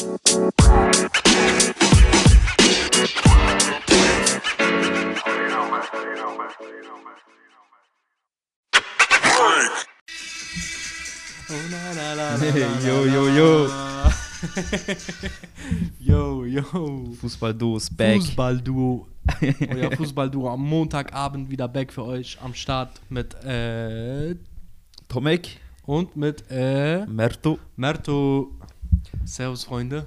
Yo, yo, yo. yo, yo. Fußballduo ist back. Fußballduo. Euer Fußballduo am Montagabend wieder back für euch am Start mit äh, Tomek, und mit äh, Merto. Merto. Servus, Freunde.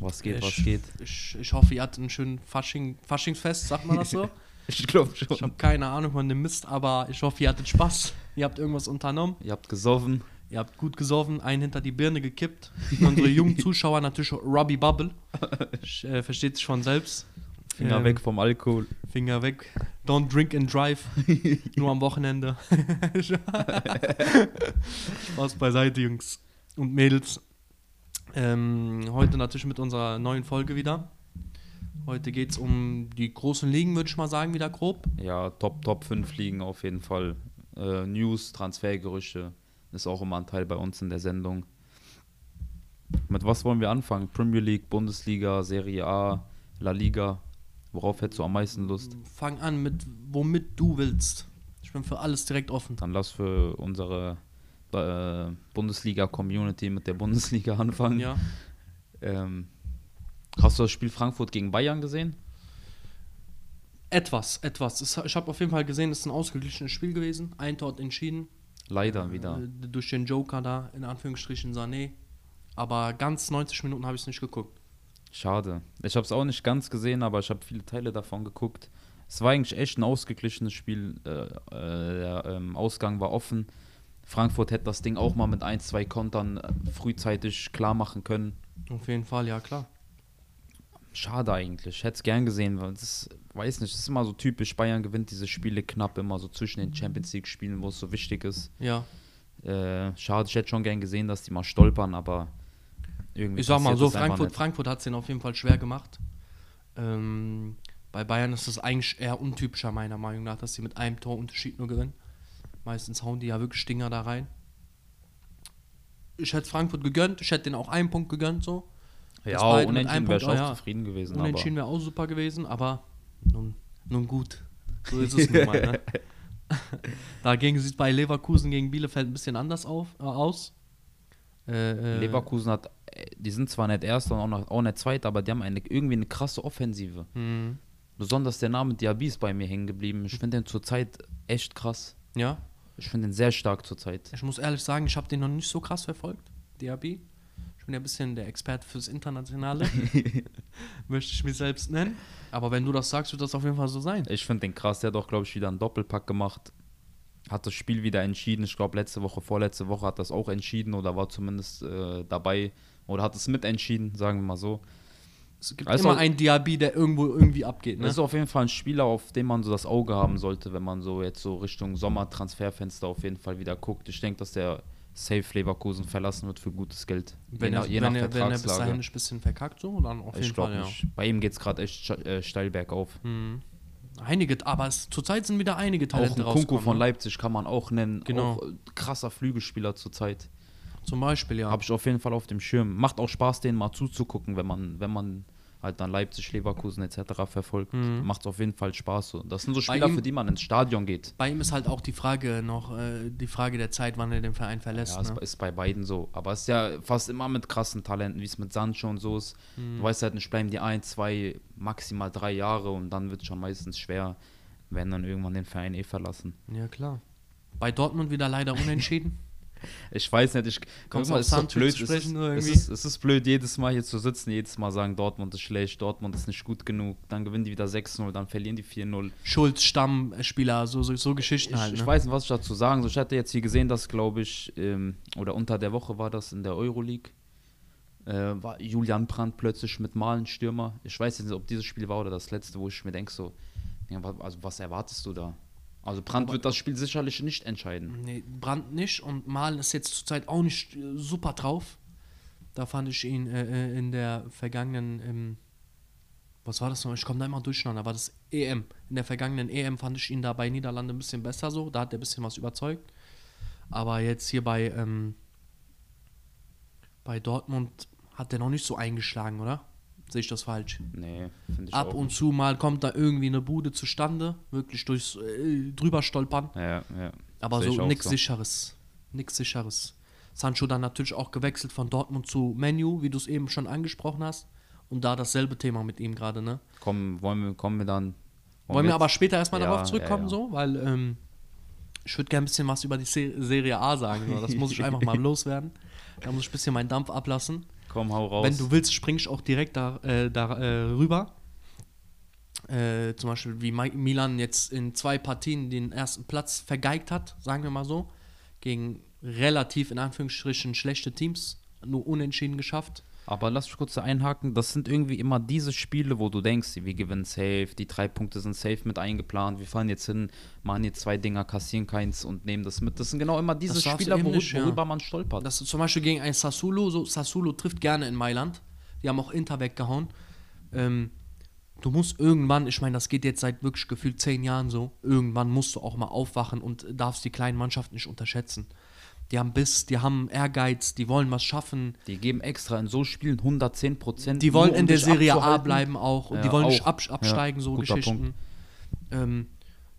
Was geht, ich, was geht? Ich, ich hoffe, ihr hattet einen schönen Fasching, Faschingsfest, sagt man das so? Ich glaube ich schon. habe keine Ahnung von dem Mist, aber ich hoffe, ihr hattet Spaß. Ihr habt irgendwas unternommen. Ihr habt gesoffen. Ihr habt gut gesoffen, einen hinter die Birne gekippt. Unsere jungen Zuschauer natürlich Robbie Bubble. Ich, äh, versteht sich von selbst. Finger Ähm, weg vom Alkohol. Finger weg. Don't drink and drive. Nur am Wochenende. Spaß beiseite, Jungs und Mädels. Ähm, heute natürlich mit unserer neuen Folge wieder. Heute geht es um die großen Ligen, würde ich mal sagen, wieder grob. Ja, Top, Top 5 liegen auf jeden Fall. Äh, News, Transfergerüchte ist auch immer ein Teil bei uns in der Sendung. Mit was wollen wir anfangen? Premier League, Bundesliga, Serie A, La Liga. Worauf hättest du am meisten Lust? Fang an mit womit du willst. Ich bin für alles direkt offen. Dann lass für unsere äh, Bundesliga-Community mit der Bundesliga anfangen. Ja. Ähm, hast du das Spiel Frankfurt gegen Bayern gesehen? Etwas, etwas. Ich habe auf jeden Fall gesehen, es ist ein ausgeglichenes Spiel gewesen. Ein Tor entschieden. Leider wieder. Äh, durch den Joker da, in Anführungsstrichen Sané. Aber ganz 90 Minuten habe ich es nicht geguckt. Schade. Ich habe es auch nicht ganz gesehen, aber ich habe viele Teile davon geguckt. Es war eigentlich echt ein ausgeglichenes Spiel. Äh, äh, der ähm, Ausgang war offen. Frankfurt hätte das Ding auch mal mit ein, zwei Kontern äh, frühzeitig klar machen können. Auf jeden Fall, ja klar. Schade eigentlich. Ich hätte es gern gesehen, weil das, weiß nicht, das ist immer so typisch. Bayern gewinnt diese Spiele knapp, immer so zwischen den Champions League-Spielen, wo es so wichtig ist. Ja. Äh, schade, ich hätte schon gern gesehen, dass die mal stolpern, aber irgendwie. Ich sag mal so, das Frankfurt. Frankfurt hat es ihnen auf jeden Fall schwer gemacht. Ähm, bei Bayern ist es eigentlich eher untypischer, meiner Meinung nach, dass sie mit einem Torunterschied nur gewinnen. Meistens hauen die ja wirklich Stinger da rein. Ich hätte Frankfurt gegönnt, ich hätte denen auch einen Punkt gegönnt, so. Ja, unentschieden wäre ich auch ja. zufrieden gewesen. Unentschieden wäre auch super gewesen, aber nun, nun gut. So ist es nun mal, ne? Dagegen sieht es bei Leverkusen gegen Bielefeld ein bisschen anders auf, äh, aus. Äh, äh, Leverkusen hat, äh, die sind zwar nicht Erster und auch, noch, auch nicht Zweiter, aber die haben eine, irgendwie eine krasse Offensive. mh, Besonders der Name Diaby ist bei mir hängen geblieben. Ich finde den zurzeit echt krass. ja, Ich finde den sehr stark zurzeit. ich muss ehrlich sagen, ich habe den noch nicht so krass verfolgt, DAB. Ich bin ja ein bisschen der Experte fürs Internationale. Möchte ich mich selbst nennen. Aber wenn du das sagst, wird das auf jeden Fall so sein. Ich finde den krass. Der hat auch, glaube ich, wieder einen Doppelpack gemacht. Hat das Spiel wieder entschieden. Ich glaube, letzte Woche, vorletzte Woche hat das auch entschieden oder war zumindest äh, dabei oder hat es mitentschieden, sagen wir mal so. Es gibt Also- immer einen Diaby, der irgendwo irgendwie abgeht. Ne? Das ist auf jeden Fall ein Spieler, auf den man so das Auge haben sollte, wenn man so jetzt so Richtung Sommertransferfenster auf jeden Fall wieder guckt. Ich denke, dass der Safe Leverkusen verlassen wird für gutes Geld. wenn, je er, nach, je wenn, nach er, wenn er bis dahin nicht ein bisschen verkackt, so, dann auf jeden ich glaube Fall, ja. nicht. Bei ihm geht es gerade echt äh, steil bergauf. Mhm. Einige, aber es, zurzeit sind wieder einige Auch Talente ein Kunku rausgekommen. von ne? Leipzig kann man auch nennen. Genau. Auch äh, krasser Flügelspieler zurzeit. Zum Beispiel, ja. Habe ich auf jeden Fall auf dem Schirm. Macht auch Spaß, denen mal zuzugucken, wenn man, wenn man halt dann Leipzig, Leverkusen etc. verfolgt. Mhm. Macht auf jeden Fall Spaß. So. Das sind so Spieler, ihm- für die man ins Stadion geht. Bei ihm ist halt auch die Frage noch, äh, die Frage der Zeit, wann er den Verein verlässt. Ja, es ne? ist bei beiden so. Aber es ist ja fast immer mit krassen Talenten, wie es mit Sancho und so ist. Mhm. Du weißt halt nicht, bleiben die ein, zwei, maximal drei Jahre und dann wird es schon meistens schwer, wenn dann irgendwann den Verein eh verlassen. Ja, klar. Bei Dortmund wieder leider unentschieden. Ich weiß nicht, ich guck mal, es ist blöd. zu Es sprechen ist, es, ist, es ist blöd, jedes Mal hier zu sitzen, jedes Mal sagen, Dortmund ist schlecht, Dortmund ist nicht gut genug, dann gewinnen die wieder 6-0, dann verlieren die 4-0. Schulz, Stammspieler, so, so, so Geschichten Ich, halt. ich Ne? weiß nicht, was ich dazu sagen soll. Ich hatte jetzt hier gesehen, dass, glaube ich, ähm, oder unter der Woche war das in der Euroleague, äh, war Julian Brandt plötzlich mit Malen Stürmer. Ich weiß jetzt nicht, ob dieses Spiel war oder das letzte, wo ich mir denke, so, also was erwartest du da? Also Brandt Aber- wird das Spiel sicherlich nicht entscheiden. Nee, Brand nicht und Malen ist jetzt zurzeit auch nicht äh, super drauf. Da fand ich ihn äh, äh, in der vergangenen, ähm, was war das noch? Ich komme da immer durcheinander, war das EM. In der vergangenen EM fand ich ihn da bei Niederlande ein bisschen besser so, da hat er ein bisschen was überzeugt. Aber jetzt hier bei, ähm, bei Dortmund hat der noch nicht so eingeschlagen, oder? Sehe ich das falsch? Nee, finde ich Ab auch und zu mal kommt da irgendwie eine Bude zustande, wirklich durchs äh, drüber stolpern. Ja, ja. Aber ich so nichts so. sicheres. Nichts sicheres. Sancho dann natürlich auch gewechselt von Dortmund zu Menu, wie du es eben schon angesprochen hast. Und da dasselbe Thema mit ihm gerade, ne? Komm, wollen wir, kommen wir dann. Wollen wir jetzt- aber später erstmal Ja, darauf zurückkommen, ja, ja. so? Weil ähm, ich würde gerne ein bisschen was über die Se Serie A sagen. So. Das muss ich einfach mal loswerden. Da muss ich ein bisschen meinen Dampf ablassen. Komm, hau raus. Wenn du willst, spring ich auch direkt da, äh, da äh, rüber. Äh, zum Beispiel, wie Mi- Milan jetzt in zwei Partien den ersten Platz vergeigt hat, sagen wir mal so, gegen relativ in Anführungsstrichen schlechte Teams, nur unentschieden geschafft. Aber lass mich kurz da einhaken. Das sind irgendwie immer diese Spiele, wo du denkst, wir gewinnen safe, die drei Punkte sind safe mit eingeplant, wir fahren jetzt hin, machen jetzt zwei Dinger, kassieren keins und nehmen das mit. Das sind genau immer diese Das darfst du Spieler, eben worü nicht, ja. worüber man stolpert. Das ist zum Beispiel gegen ein Sassuolo, so Sassuolo trifft gerne in Mailand. Die haben auch Inter weggehauen. Ähm, du musst irgendwann, ich meine, das geht jetzt seit wirklich gefühlt zehn Jahren so, irgendwann musst du auch mal aufwachen und darfst die kleinen Mannschaften nicht unterschätzen. Die haben Biss, die haben Ehrgeiz, die wollen was schaffen. die geben extra in so Spielen 110 Prozent. Die wollen in der Serie A bleiben auch. Und die Ja, wollen nicht auch. ab, absteigen, Ja, so Geschichten. Ähm,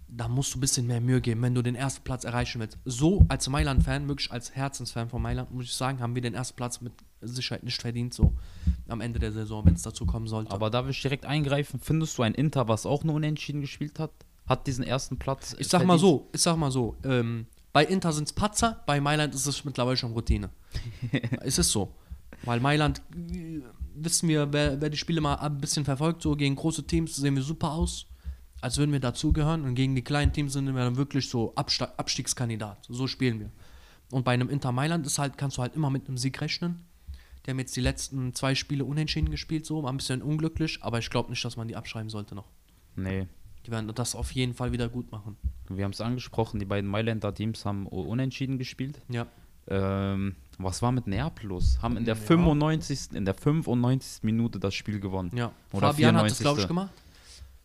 da musst du ein bisschen mehr Mühe geben, wenn du den ersten Platz erreichen willst. So als Mailand-Fan, wirklich als Herzensfan von Mailand, muss ich sagen, haben wir den ersten Platz mit Sicherheit nicht verdient, so am Ende der Saison, wenn es dazu kommen sollte. Aber da will ich direkt eingreifen. Findest du ein Inter, was auch nur unentschieden gespielt hat, hat diesen ersten Platz? ich sag verdient? mal so, ich sag mal so, ähm, bei Inter sind es Patzer, bei Mailand ist es mittlerweile schon Routine. es ist so. Weil Mailand, äh, wissen wir, wer, wer die Spiele mal ein bisschen verfolgt, so gegen große Teams sehen wir super aus, als würden wir dazugehören. Und gegen die kleinen Teams sind wir dann wirklich so Absta Abstiegskandidat. So spielen wir. Und bei einem Inter Mailand ist halt, kannst du halt immer mit einem Sieg rechnen. Die haben jetzt die letzten zwei Spiele unentschieden gespielt, so, war ein bisschen unglücklich, aber ich glaube nicht, dass man die abschreiben sollte noch. Nee. Die werden das auf jeden Fall wieder gut machen. Wir haben es angesprochen, die beiden Mailänder Teams haben unentschieden gespielt. Ja. Ähm, was war mit Neapel los? Haben in der Ja. 95. in der 95. Minute das Spiel gewonnen. Ja, Oder Fabian hat das, 94.. glaube ich, gemacht.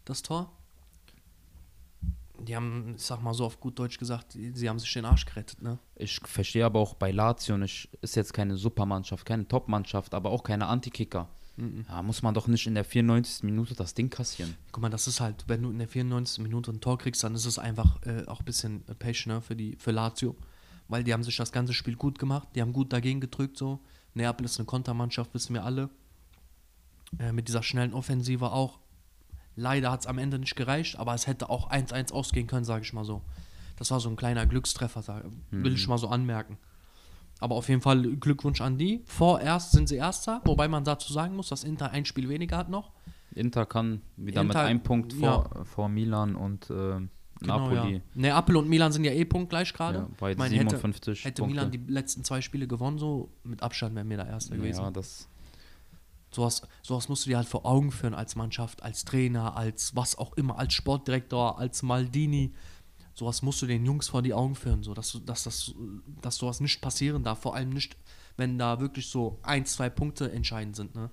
Das Tor. Die haben, ich sag mal so auf gut Deutsch gesagt, sie haben sich den Arsch gerettet, ne? Ich verstehe aber auch bei Lazio nicht, ist jetzt keine Supermannschaft, keine Topmannschaft, aber auch keine Antikicker. Mhm. Ja, muss man doch nicht in der 94. Minute das Ding kassieren. Guck mal, das ist halt, wenn du in der 94. Minute ein Tor kriegst, dann ist es einfach äh, auch ein bisschen Pech, ne, für, die, für Lazio. Weil die haben sich das ganze Spiel gut gemacht, die haben gut dagegen gedrückt, so. Neapel ist eine Kontermannschaft, wissen wir alle. Äh, mit dieser schnellen Offensive auch. Leider hat es am Ende nicht gereicht, aber es hätte auch 1-1 ausgehen können, sage ich mal so. Das war so ein kleiner Glückstreffer, will ich mal so anmerken. Aber auf jeden Fall Glückwunsch an die. Vorerst sind sie Erster, wobei man dazu sagen muss, dass Inter ein Spiel weniger hat noch. Inter kann wieder mit Inter- einem Punkt vor, vor Milan und äh, Napoli. Genau, Ja. Neapel und Milan sind ja eh punktgleich gerade. Ja, bei Ich meine, 57 Hätte, hätte. Milan die letzten zwei Spiele gewonnen, so mit Abstand wären wir da Erster gewesen. Ja, das, Sowas, sowas musst du dir halt vor Augen führen als Mannschaft, als Trainer, als was auch immer, als Sportdirektor, als Maldini. Sowas musst du den Jungs vor die Augen führen, so dass, dass, das, dass sowas nicht passieren darf. Vor allem nicht, wenn da wirklich so ein, zwei Punkte entscheidend sind, ne?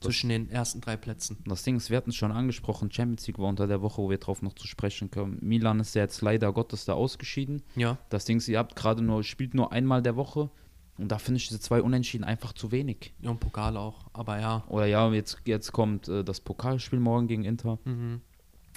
Zwischen den ersten drei Plätzen. das Ding ist, wir hatten es schon angesprochen, Champions League war unter der Woche, wo wir drauf noch zu sprechen kommen. Milan ist ja jetzt leider Gottes da ausgeschieden. Ja. Das Ding ist, ihr habt gerade nur, spielt nur einmal der Woche und da finde ich diese zwei Unentschieden einfach zu wenig. Ja, und Pokal auch. Aber ja. Oder ja, jetzt, jetzt kommt äh, das Pokalspiel morgen gegen Inter. Mhm.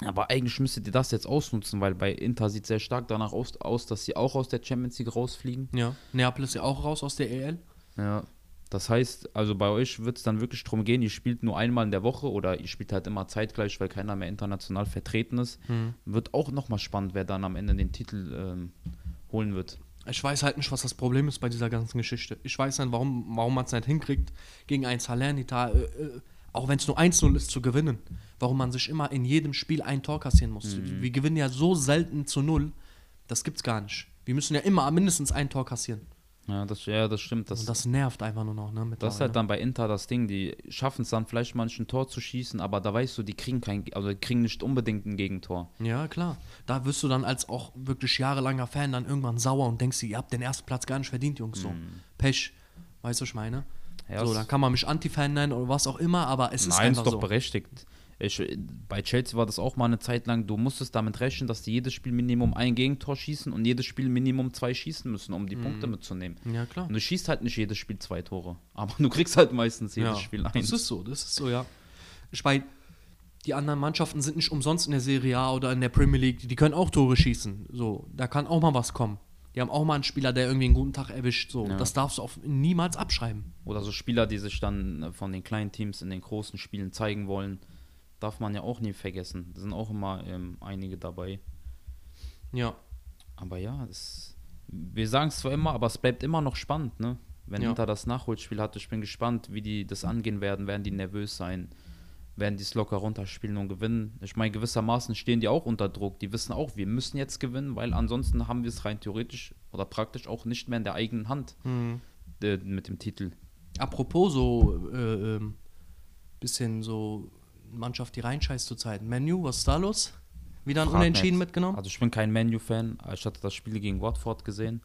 Aber eigentlich müsstet ihr das jetzt ausnutzen, weil bei Inter sieht sehr stark danach aus, aus, dass sie auch aus der Champions League rausfliegen. Ja. Neapel ist ja auch raus aus der EL. Ja. Das heißt, also bei euch wird es dann wirklich darum gehen, ihr spielt nur einmal in der Woche oder ihr spielt halt immer zeitgleich, weil keiner mehr international vertreten ist. Mhm. Wird auch nochmal spannend, wer dann am Ende den Titel ähm, holen wird. Ich weiß halt nicht, was das Problem ist bei dieser ganzen Geschichte. Ich weiß nicht, warum, warum man es nicht hinkriegt, gegen ein Salernitana, äh, äh, auch wenn es nur 1-0 ist, zu gewinnen. Warum man sich immer in jedem Spiel ein Tor kassieren muss. Wir gewinnen ja so selten zu null, das gibt's gar nicht. Wir müssen ja immer mindestens ein Tor kassieren. Ja, das, ja, das stimmt. Das, Und das nervt einfach nur noch, ne? das ist halt dann bei Inter das Ding. Die schaffen es dann vielleicht manchen Tor zu schießen, aber da weißt du, die kriegen kein, also die kriegen nicht unbedingt ein Gegentor. Ja, klar. Da wirst du dann als auch wirklich jahrelanger Fan dann irgendwann sauer und denkst dir, ihr habt den ersten Platz gar nicht verdient, Jungs. So. Mhm. Pech. Weißt du, was ich meine? Ja, so, dann kann man mich Anti-Fan nennen oder was auch immer, aber es ist Nein, ist einfach doch so. berechtigt. Ich, bei Chelsea war das auch mal eine Zeit lang, du musstest damit rechnen, dass die jedes Spiel Minimum ein Gegentor schießen und jedes Spiel Minimum zwei schießen müssen, um die Punkte mitzunehmen. Ja, klar. Und du schießt halt nicht jedes Spiel zwei Tore, aber du kriegst halt meistens jedes ja, Spiel Das eins. ist so, das ist so, ja. Ich meine, die anderen Mannschaften sind nicht umsonst in der Serie A oder in der Premier League, die können auch Tore schießen. So, da kann auch mal was kommen. Die haben auch mal einen Spieler, der irgendwie einen guten Tag erwischt. So, Ja. das darfst du auf, niemals abschreiben. Oder so Spieler, die sich dann äh, von den kleinen Teams in den großen Spielen zeigen wollen, darf man ja auch nie vergessen. Da sind auch immer ähm, einige dabei. Ja. Aber ja, es, wir sagen es zwar immer, aber es bleibt immer noch spannend, ne? Wenn Ja. Inter das Nachholspiel hat, ich bin gespannt, wie die das angehen werden. Werden die nervös sein? Werden die es locker runterspielen und gewinnen? Ich meine, gewissermaßen stehen die auch unter Druck. Die wissen auch, wir müssen jetzt gewinnen, weil ansonsten haben wir es rein theoretisch oder praktisch auch nicht mehr in der eigenen Hand äh, mit dem Titel. Apropos so, äh, ähm, bisschen so Mannschaft, die reinscheißt zurzeit. Menu, was ist da los? Wieder ein Frag Unentschieden nicht. mitgenommen? Also ich bin kein Menu-Fan. Ich hatte das Spiel gegen Watford gesehen.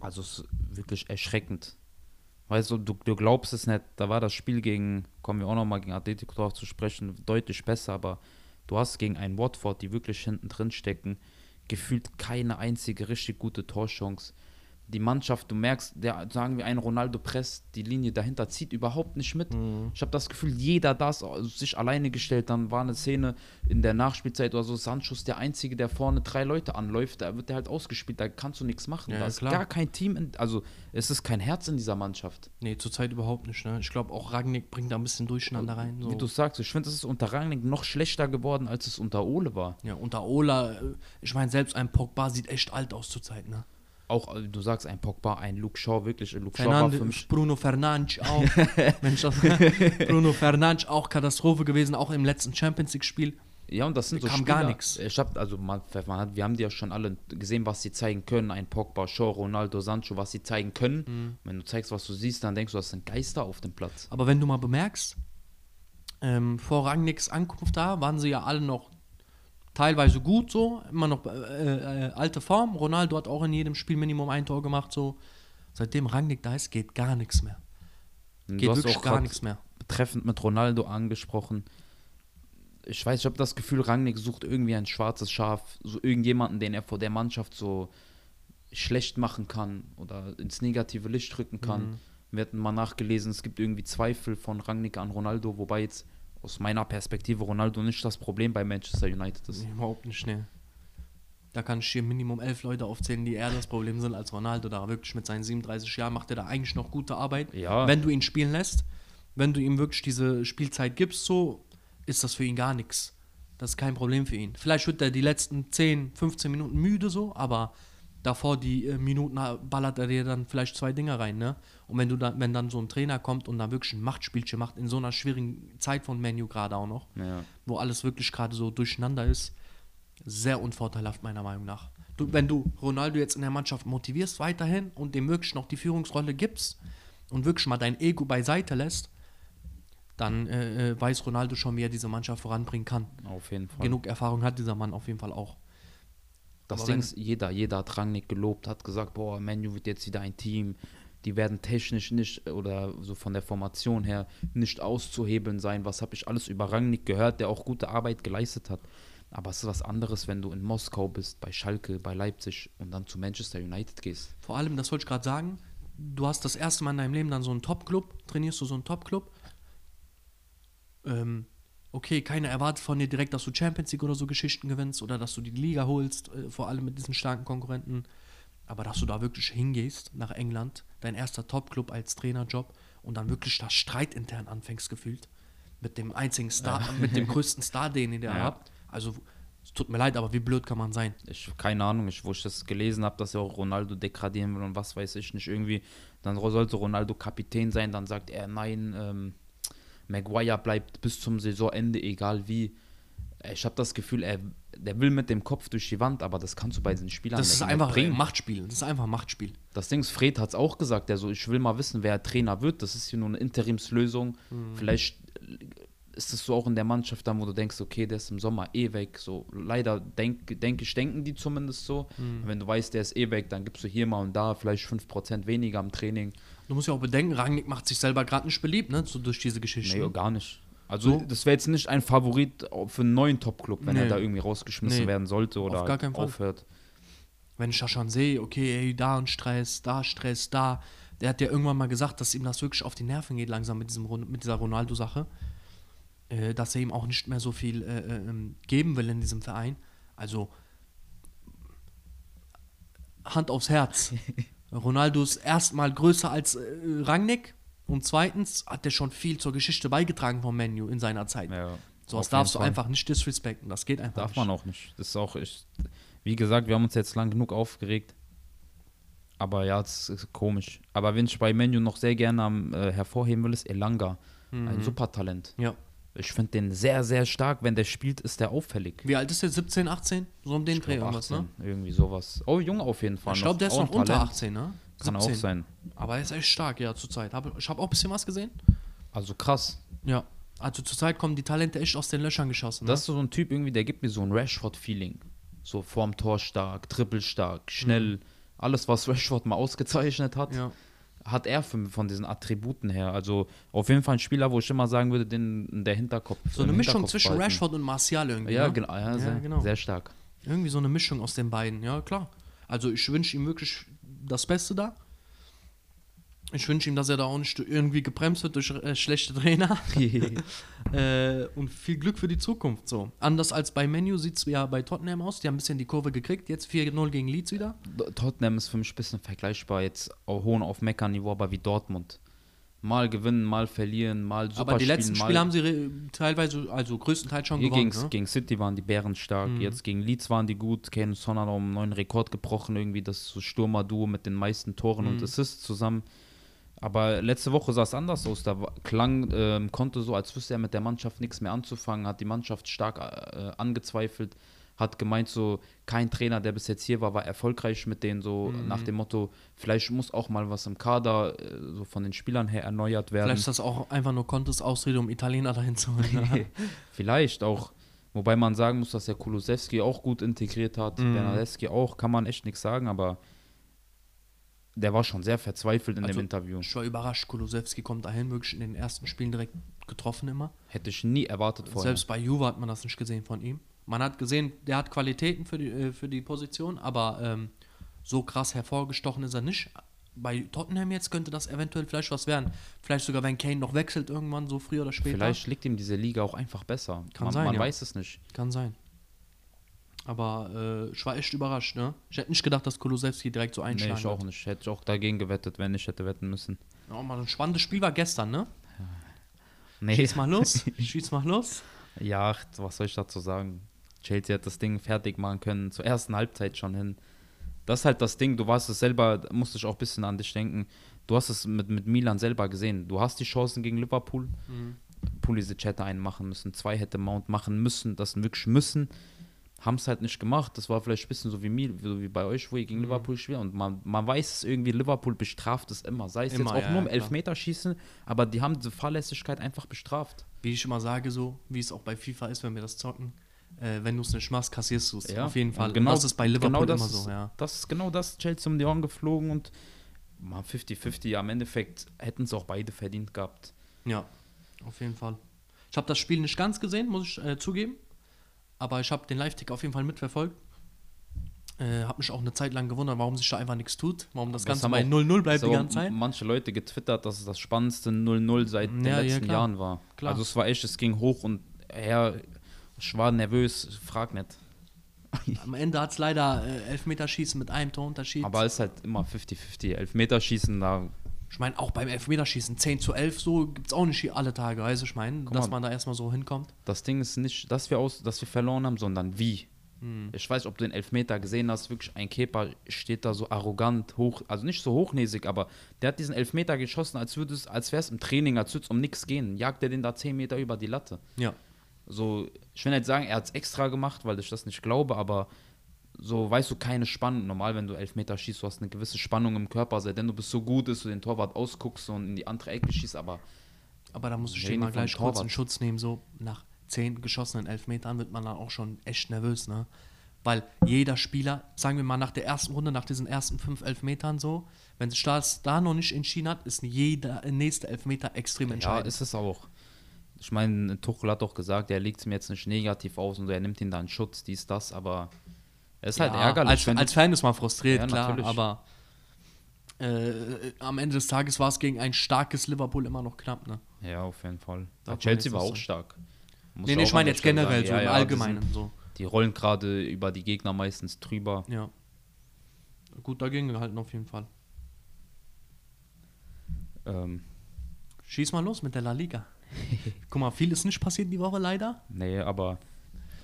Also es ist wirklich erschreckend. Weißt du, du, du glaubst es nicht. Da war das Spiel gegen, kommen wir auch nochmal gegen Atletico drauf zu sprechen, deutlich besser, aber du hast gegen einen Watford, die wirklich hinten drin stecken, gefühlt keine einzige richtig gute Torchance. Die Mannschaft, du merkst, der, sagen wir, ein Ronaldo presst, die Linie dahinter zieht überhaupt nicht mit. Ich habe das Gefühl, jeder da ist also sich alleine gestellt. Dann war eine Szene in der Nachspielzeit oder so, Sancho ist der Einzige, der vorne drei Leute anläuft, da wird der halt ausgespielt, da kannst du nichts machen. Ja, da ist klar. gar kein Team, in, also es ist kein Herz in dieser Mannschaft. Nee, zurzeit überhaupt nicht. Ne? Ich glaube, auch Ragnick bringt da ein bisschen Durcheinander rein. So. Wie du sagst, ich finde, es ist unter Rangnick noch schlechter geworden, als es unter Ole war. ja, unter Ola, äh, ich meine, selbst ein Pogba sieht echt alt aus zurzeit. Ne? Auch, äh, du sagst, ein Pogba, ein Luke Shaw, wirklich, Luke Shaw war für mich Bruno Fernandes auch. Mensch, das, Bruno Fernandes auch Katastrophe gewesen, auch im letzten Champions League-Spiel. Ja, und das sind so kam Spieler. gar nix. Ich hab, also man, man hat, wir haben die ja schon alle gesehen, was sie zeigen können. Ein Pogba, Shaw, Ronaldo, Sancho, was sie zeigen können. Mhm. Wenn du zeigst, was du siehst, dann denkst du, das sind Geister auf dem Platz. Aber wenn du mal bemerkst, ähm, vor Rangnicks Ankunft da waren sie ja alle noch teilweise gut so, immer noch äh, äh, alte Form. Ronaldo hat auch in jedem Spiel Minimum ein Tor gemacht so. Seitdem Rangnick da ist, geht gar nichts mehr. Geht du wirklich auch gar nichts mehr. betreffend mit Ronaldo angesprochen. Ich weiß, ich habe das Gefühl, Rangnick sucht irgendwie ein schwarzes Schaf, so irgendjemanden, den er vor der Mannschaft so schlecht machen kann oder ins negative Licht rücken kann. Mhm. Wir hatten mal nachgelesen, es gibt irgendwie Zweifel von Rangnick an Ronaldo, wobei jetzt aus meiner Perspektive Ronaldo nicht das Problem bei Manchester United ist. Nee, überhaupt nicht schnell. Da kann ich hier Minimum elf Leute aufzählen, die eher das Problem sind als Ronaldo. Da wirklich mit seinen 37 Jahren macht er da eigentlich noch gute Arbeit. Ja. Wenn du ihn spielen lässt, wenn du ihm wirklich diese Spielzeit gibst, so ist das für ihn gar nichts. Das ist kein Problem für ihn. Vielleicht wird er die letzten 10, 15 Minuten müde so, aber davor die äh, Minuten ballert er dir dann vielleicht zwei Dinger rein, ne? Und wenn du dann, wenn dann so ein Trainer kommt und dann wirklich ein Machtspielchen macht, in so einer schwierigen Zeit von Menu gerade auch noch, Ja. wo alles wirklich gerade so durcheinander ist, sehr unvorteilhaft meiner Meinung nach. Du, wenn du Ronaldo jetzt in der Mannschaft motivierst weiterhin und dem wirklich noch die Führungsrolle gibst und wirklich mal dein Ego beiseite lässt, dann äh, äh, weiß Ronaldo schon, wie er diese Mannschaft voranbringen kann. Auf jeden Fall. Genug Erfahrung hat dieser Mann auf jeden Fall auch. Das Ding ist, jeder, jeder hat Rangnick gelobt, hat gesagt, boah, Manu wird jetzt wieder ein Team, die werden technisch nicht oder so von der Formation her nicht auszuhebeln sein. Was habe ich alles über Rangnick gehört, der auch gute Arbeit geleistet hat. Aber es ist was anderes, wenn du in Moskau bist, bei Schalke, bei Leipzig und dann zu Manchester United gehst. Vor allem, das wollte ich gerade sagen, du hast das erste Mal in deinem Leben dann so einen Top-Club, trainierst du so einen Top-Club. Ähm, okay, keiner erwartet von dir direkt, dass du Champions League oder so Geschichten gewinnst oder dass du die Liga holst, äh, vor allem mit diesen starken Konkurrenten. Aber dass du da wirklich hingehst nach England, dein erster Top-Club als Trainerjob und dann wirklich das Streit intern anfängst gefühlt. Mit dem einzigen Star, mit dem größten Star, den ihr da Ja. habt. Also, es tut mir leid, aber wie blöd kann man sein? Ich keine Ahnung, ich, wo ich das gelesen habe, dass er auch Ronaldo degradieren will und was weiß ich nicht. Irgendwie, dann sollte Ronaldo Kapitän sein, dann sagt er, nein, ähm, Maguire bleibt bis zum Saisonende, egal wie. Ich habe das Gefühl, er, der will mit dem Kopf durch die Wand, aber das kannst du bei diesen Spielern Das nicht ist einfach ein bringen. Machtspiel. Das ist einfach ein Machtspiel. Das Ding ist, Fred hat es auch gesagt, der so, ich will mal wissen, wer Trainer wird. Das ist hier nur eine Interimslösung. Mhm. Vielleicht ist es so auch in der Mannschaft dann, wo du denkst, okay, der ist im Sommer eh weg. So, leider denk, denk ich, denken die zumindest so. Mhm. Wenn du weißt, der ist eh weg, dann gibst du hier mal und da vielleicht 5% weniger am Training. Du musst ja auch bedenken, Rangnick macht sich selber gerade nicht beliebt, ne? So durch diese Geschichte. Nee, gar nicht. Also, So? das wäre jetzt nicht ein Favorit für einen neuen Top-Club, wenn er Nee. da irgendwie rausgeschmissen Nee. werden sollte oder gar keinen Fall. aufhört. Wenn sehe, okay, ey, da ein Stress, da Stress, da. Der hat ja irgendwann mal gesagt, dass ihm das wirklich auf die Nerven geht, langsam mit, diesem, mit dieser Ronaldo-Sache. Äh, dass er ihm auch nicht mehr so viel äh, äh, ähm, geben will in diesem Verein. Also, Hand aufs Herz. Ronaldo ist erstmal größer als äh, Rangnick und zweitens hat er schon viel zur Geschichte beigetragen vom Menu in seiner Zeit. Ja, so was darfst du Fall. einfach nicht disrespekten. Das geht einfach Darf nicht. man auch nicht. Das ist auch, ich, wie gesagt, wir haben uns jetzt lang genug aufgeregt. Aber ja, es ist komisch. Aber wenn ich bei Menu noch sehr gerne am, äh, hervorheben will, ist Elanga. Ein super Talent. Ja. Ich finde den sehr, sehr stark. Wenn der spielt, ist der auffällig. Wie alt ist der? 17, 18? So um den Dreh irgendwas, ne? 18, Irgendwie sowas. Oh, jung auf jeden Fall. Ich glaube, der ist noch unter Talent. 18, ne? Kann auch 17. sein. Aber er ist echt stark, ja, zurzeit. Hab, ich habe auch ein bisschen was gesehen. Also krass. Ja. Also zurzeit kommen die Talente echt aus den Löchern geschossen. Ne? Das ist so ein Typ irgendwie, der gibt mir so ein Rashford-Feeling. So vorm Tor stark, trippelstark, schnell. Alles, was Rashford mal ausgezeichnet hat, Mhm. ja. Hat er für, von diesen Attributen her. Also auf jeden Fall ein Spieler, wo ich immer sagen würde, den der Hinterkopf. So eine Mischung Hinterkopf zwischen behalten. Rashford und Martial irgendwie. Ja, ne? genau, ja, Ja, sehr, genau. sehr stark. Irgendwie so eine Mischung aus den beiden, ja, klar. Also ich wünsche ihm wirklich das Beste da. Ich wünsche ihm, dass er da auch nicht irgendwie gebremst wird durch äh, schlechte Trainer. äh, und viel Glück für die Zukunft. So. Anders als bei Menu sieht es ja bei Tottenham aus. Die haben ein bisschen die Kurve gekriegt. Jetzt 4-0 gegen Leeds wieder. Tottenham ist für mich ein bisschen vergleichbar, jetzt auch hohen auf Mecker-Niveau, aber wie Dortmund. Mal gewinnen, mal verlieren, mal super Aber die letzten spielen, Spiele mal haben sie teilweise, also größtenteils schon Hier gewonnen. gegen, Ne? gegen City waren die Bären stark, Mhm. jetzt gegen Leeds waren die gut. Kane Son hat auch einen neuen Rekord gebrochen, irgendwie das Stürmer-Duo mit den meisten Toren Mhm. und Assists zusammen. Aber letzte Woche sah es anders aus. Da klang, ähm, konnte so, als wüsste er mit der Mannschaft nichts mehr anzufangen, hat die Mannschaft stark äh, angezweifelt, hat gemeint, so kein Trainer, der bis jetzt hier war, war erfolgreich mit denen, so Mhm. nach dem Motto, vielleicht muss auch mal was im Kader äh, so von den Spielern her erneuert werden. Vielleicht ist das auch einfach nur Contes Ausrede, um Italiener dahin zu holen. Vielleicht auch. Wobei man sagen muss, dass der Kulusewski auch gut integriert hat. Mhm. Bernadeschi auch, kann man echt nichts sagen, aber der war schon sehr verzweifelt in Also, dem Interview. Ich war überrascht, Kulusewski kommt dahin, wirklich in den ersten Spielen direkt getroffen immer. Hätte ich nie erwartet vorher. Selbst bei Juve hat man das nicht gesehen von ihm. Man hat gesehen, der hat Qualitäten für die, äh, für die Position, aber ähm, so krass hervorgestochen ist er nicht. Bei Tottenham jetzt könnte das eventuell vielleicht was werden. Vielleicht sogar, wenn Kane noch wechselt irgendwann, so früher oder später. Vielleicht liegt ihm diese Liga auch einfach besser. Kann man sein, man ja. weiß es nicht. Kann sein. Aber äh, ich war echt überrascht, ne? Ich hätte nicht gedacht, dass Kulusewski direkt so Nee, einschlagen ich auch wird. nicht. Hätte ich auch dagegen gewettet, wenn ich hätte wetten müssen. Ja, mal ein spannendes Spiel war gestern, ne? Nee. Schieß mal los. Schieß mal los. Ja, ach, was soll ich dazu sagen? Chelsea hat das Ding fertig machen können, zur ersten Halbzeit schon hin. Das ist halt das Ding, du warst es selber, musste ich auch ein bisschen an dich denken. Du hast es mit, mit Milan selber gesehen. Du hast die Chancen gegen Liverpool. Pulisic hätte einen machen müssen, zwei hätte Mount machen müssen, das wirklich müssen. Haben es halt nicht gemacht. Das war vielleicht ein bisschen so wie, mir, so wie bei euch, wo ihr gegen Mhm. Liverpool spielt. Und man, man weiß es irgendwie, Liverpool bestraft es immer. Sei es Immer, jetzt auch ja, nur im ja, klar. Elfmeterschießen, aber die haben diese Fahrlässigkeit einfach bestraft. Wie ich immer sage, so, wie es auch bei FIFA ist, wenn wir das zocken. Äh, wenn du es nicht machst, kassierst du es. Ja, Auf jeden Fall. genau- und das ist bei Liverpool genau das immer so, ja. Das ist genau das, Chelsea um die Ohren geflogen und mal 50-50, am Endeffekt hätten es auch beide verdient gehabt. Ja, auf jeden Fall. Ich habe das Spiel nicht ganz gesehen, muss ich äh, zugeben. Aber ich habe den Live-Tick auf jeden Fall mitverfolgt. Äh, habe mich auch eine Zeit lang gewundert, warum sich da einfach nichts tut. Warum das, Das Ganze bei auch- 0-0 bleibt die ganze Zeit. manche Leute getwittert, dass es das spannendste 0-0 seit den Ja, ja, letzten klar. Jahren war. Klar. Also es war echt, es ging hoch und her, ich war nervös, frag nicht. Am Ende hat es leider äh, Elfmeterschießen mit einem Torunterschied. Aber es ist halt immer 50-50. Elfmeterschießen, da ich meine, auch beim Elfmeterschießen 10 zu 11, so gibt es auch nicht alle Tage, weißt du, ich meine, dass man da erstmal so hinkommt. das Ding ist nicht, dass wir, aus, dass wir verloren haben, sondern wie. Hm. Ich weiß, ob du den Elfmeter gesehen hast, wirklich ein Keeper steht da so arrogant hoch, also nicht so hochnäsig, aber der hat diesen Elfmeter geschossen, als würde es, als wäre es im Training, als würde es um nichts gehen. Jagt er den da 10 Meter über die Latte. Ja. So, ich will nicht sagen, er hat es extra gemacht, weil ich das nicht glaube, aber so, weißt du, keine Spannung. Normal, wenn du Elfmeter schießt, du hast eine gewisse Spannung im Körper, seitdem du bist so gut, dass du den Torwart ausguckst und in die andere Ecke schießt, aber Aber da muss ich Reden den mal gleich kurz in Schutz nehmen. So nach zehn geschossenen Elfmetern wird man dann auch schon echt nervös, ne? Weil jeder Spieler, sagen wir mal nach der ersten Runde, nach diesen ersten fünf Elfmetern so, wenn sich das da noch nicht entschieden hat, ist jeder nächste Elfmeter extrem Ja, entscheidend. ist es auch. Ich meine, Tuchel hat doch gesagt, er legt es mir jetzt nicht negativ aus und er nimmt ihn da in Schutz, dies, das, aber es ist halt Ja, ärgerlich. Als, als Fan ist man frustriert, Ja, klar, natürlich. aber äh, am Ende des Tages war es gegen ein starkes Liverpool immer noch knapp, ne? ja, auf jeden Fall. Man Chelsea war auch stark. Muss Nee, nee, ich meine jetzt generell so Ja, im ja, die Allgemeinen sind- so. Die rollen gerade über die Gegner meistens drüber. Ja. Gut dagegen gehalten auf jeden Fall. Ähm, Schieß mal los mit der La Liga. Guck mal, viel ist nicht passiert die Woche leider. nee, aber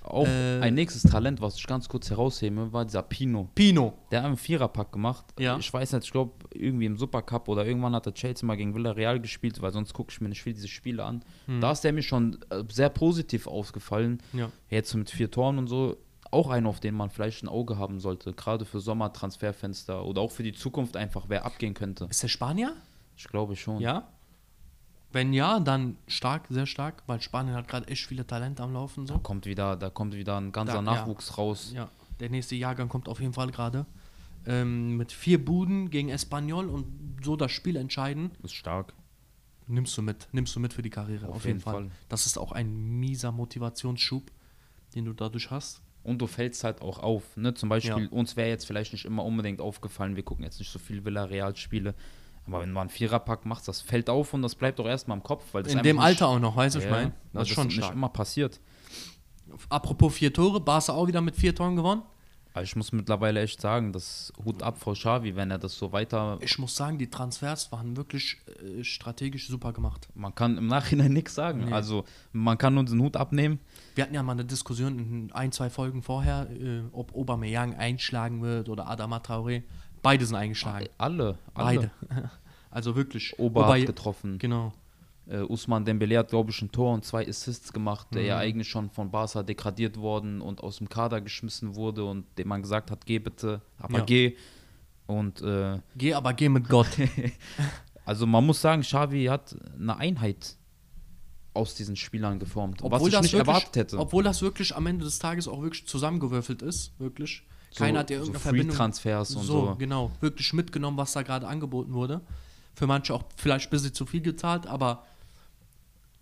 auch Äh, ein nächstes Talent, was ich ganz kurz heraushebe, war dieser Pino. Pino. Der hat einen Viererpack gemacht. Ja. Ich weiß nicht, ich glaube, irgendwie im Supercup oder irgendwann hat der Chelsea mal gegen Villarreal gespielt, weil sonst gucke ich mir nicht viel diese Spiele an. Hm. Da ist der mir schon äh, sehr positiv aufgefallen. Ja. Jetzt mit vier Toren und so. Auch einer, auf den man vielleicht ein Auge haben sollte. Gerade für Sommertransferfenster oder auch für die Zukunft einfach, wer abgehen könnte. Ist der Spanier? Ich glaube schon. Ja. Wenn ja, dann stark, sehr stark, weil Spanien hat gerade echt viele Talente am Laufen. Da So. kommt wieder, da kommt wieder ein ganzer Da- ja. Nachwuchs raus. Ja, der nächste Jahrgang kommt auf jeden Fall gerade. Ähm, mit vier Buden gegen Espanyol und so das Spiel entscheiden. Ist stark. Nimmst du mit, nimmst du mit für die Karriere, auf, jeden, jeden Fall. Fall. Das ist auch ein mieser Motivationsschub, den du dadurch hast. Und du fällst halt auch auf. Ne? Zum Beispiel, Ja. uns wäre jetzt vielleicht nicht immer unbedingt aufgefallen, wir gucken jetzt nicht so viel Villarreal-Spiele. Aber wenn man einen Viererpack macht, das fällt auf und das bleibt auch erstmal im Kopf. Weil das In dem nicht- Alter auch noch, weißt du, ich Ja, meine? weil Das ist schon nicht stark. immer passiert. Apropos vier Tore, Barca auch wieder mit vier Toren gewonnen. Aber ich muss mittlerweile echt sagen, das Hut ab vor Xavi, wenn er das so weiter. Ich muss sagen, die Transfers waren wirklich äh, strategisch super gemacht. Man kann im Nachhinein nichts sagen. Nee. Also man kann uns den Hut abnehmen. Wir hatten ja mal eine Diskussion in ein, zwei Folgen vorher, äh, ob Aubameyang einschlagen wird oder Adama Traoré. Beide sind eingeschlagen. Alle, alle. Beide. Also wirklich. Ober Wobei- hat getroffen. Genau. Äh, Usman Dembele hat, glaube ich, ein Tor und zwei Assists gemacht, der Mhm. ja eigentlich schon von Barca degradiert worden und aus dem Kader geschmissen wurde und dem man gesagt hat, geh bitte, aber Ja. geh. Und äh, Geh, aber geh mit Gott. also man muss sagen, Xavi hat eine Einheit aus diesen Spielern geformt, was ich das nicht wirklich, erwartet hätte. Obwohl das wirklich am Ende des Tages auch wirklich zusammengewürfelt ist. Wirklich. Keiner hat ja so irgendeine Verbindung. Free-Transfers und so, so. genau. Wirklich mitgenommen, was da gerade angeboten wurde. Für manche auch vielleicht ein bisschen zu viel gezahlt, aber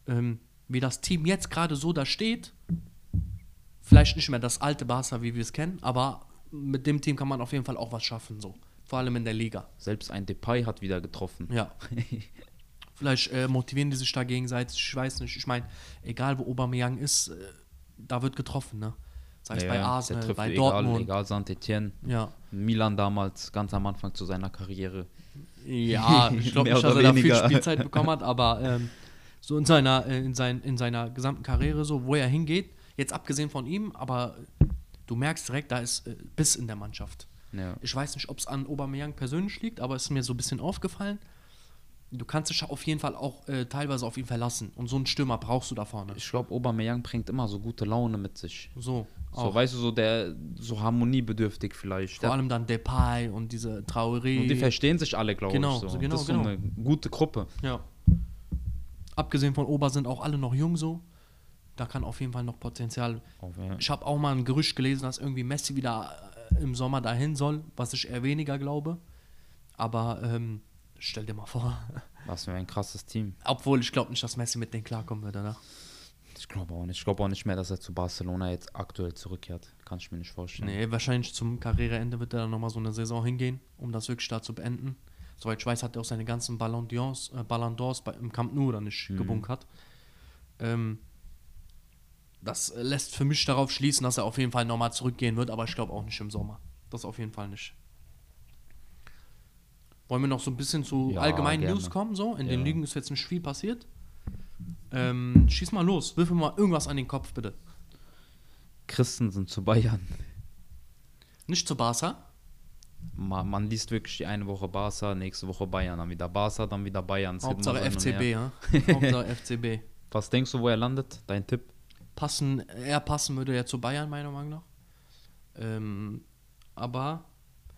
ähm, wie das Team jetzt gerade so da steht, vielleicht nicht mehr das alte Barca, wie wir es kennen, aber mit dem Team kann man auf jeden Fall auch was schaffen, so. Vor allem in der Liga. Selbst ein Depay hat wieder getroffen. Ja. Vielleicht äh, motivieren die sich da gegenseitig, ich weiß nicht. Ich meine, egal wo Aubameyang ist, äh, da wird getroffen, ne? Sei es Ja, bei Arsenal, bei egal, Dortmund. Egal, Saint-Etienne, Ja. Milan damals, ganz am Anfang zu seiner Karriere. Ja, ich glaube nicht, dass er da viel weniger. Spielzeit bekommen hat, aber ähm, so in seiner, äh, in, sein, in seiner gesamten Karriere, so wo er hingeht, jetzt abgesehen von ihm, aber du merkst direkt, da ist äh, Biss in der Mannschaft. Ja. Ich weiß nicht, ob es an Aubameyang persönlich liegt, aber es ist mir so ein bisschen aufgefallen. Du kannst dich auf jeden Fall auch äh, teilweise auf ihn verlassen. Und so einen Stürmer brauchst du da vorne. Ich glaube, Aubameyang bringt immer so gute Laune mit sich. So, So, auch. weißt du, so der, so harmoniebedürftig vielleicht. Vor allem dann Depay und diese Traoré. und die verstehen sich alle, glaube Genau, ich. So. so genau, das ist so genau. eine gute Gruppe. Ja. Abgesehen von Ober sind auch alle noch jung so. Da kann auf jeden Fall noch Potenzial. Oh, ja. Ich habe auch mal ein Gerücht gelesen, dass irgendwie Messi wieder äh, im Sommer dahin soll, was ich eher weniger glaube. Aber ähm, stell dir mal vor. Was für ein krasses Team. Obwohl ich glaube nicht, dass Messi mit denen klarkommen würde, ne? Ich glaube auch nicht. Ich glaube auch nicht mehr, dass er zu Barcelona jetzt aktuell zurückkehrt. Kann ich mir nicht vorstellen. Nee, wahrscheinlich zum Karriereende wird er dann nochmal so eine Saison hingehen, um das wirklich da zu beenden. Soweit ich weiß, hat er auch seine ganzen Ballon d'Ors, äh, im Camp Nou oder nicht Mhm. gebunkert. Ähm, das lässt für mich darauf schließen, dass er auf jeden Fall nochmal zurückgehen wird, aber ich glaube auch nicht im Sommer. Das auf jeden Fall nicht. Wollen wir noch so ein bisschen zu Ja, allgemeinen gerne. News kommen? So? In den Ja. Ligen ist jetzt nicht viel passiert. Ähm, schieß mal los, wirf mir mal irgendwas an den Kopf, bitte. Christensen zu Bayern. Nicht zu Barca. Man, man liest wirklich die eine Woche Barca, nächste Woche Bayern, dann wieder Barca, dann wieder Bayern. Geht Hauptsache FCB, ja. Hauptsache FCB. Was denkst du, wo er landet? Dein Tipp? Passen, er passen würde ja zu Bayern, meiner Meinung nach. Ähm, aber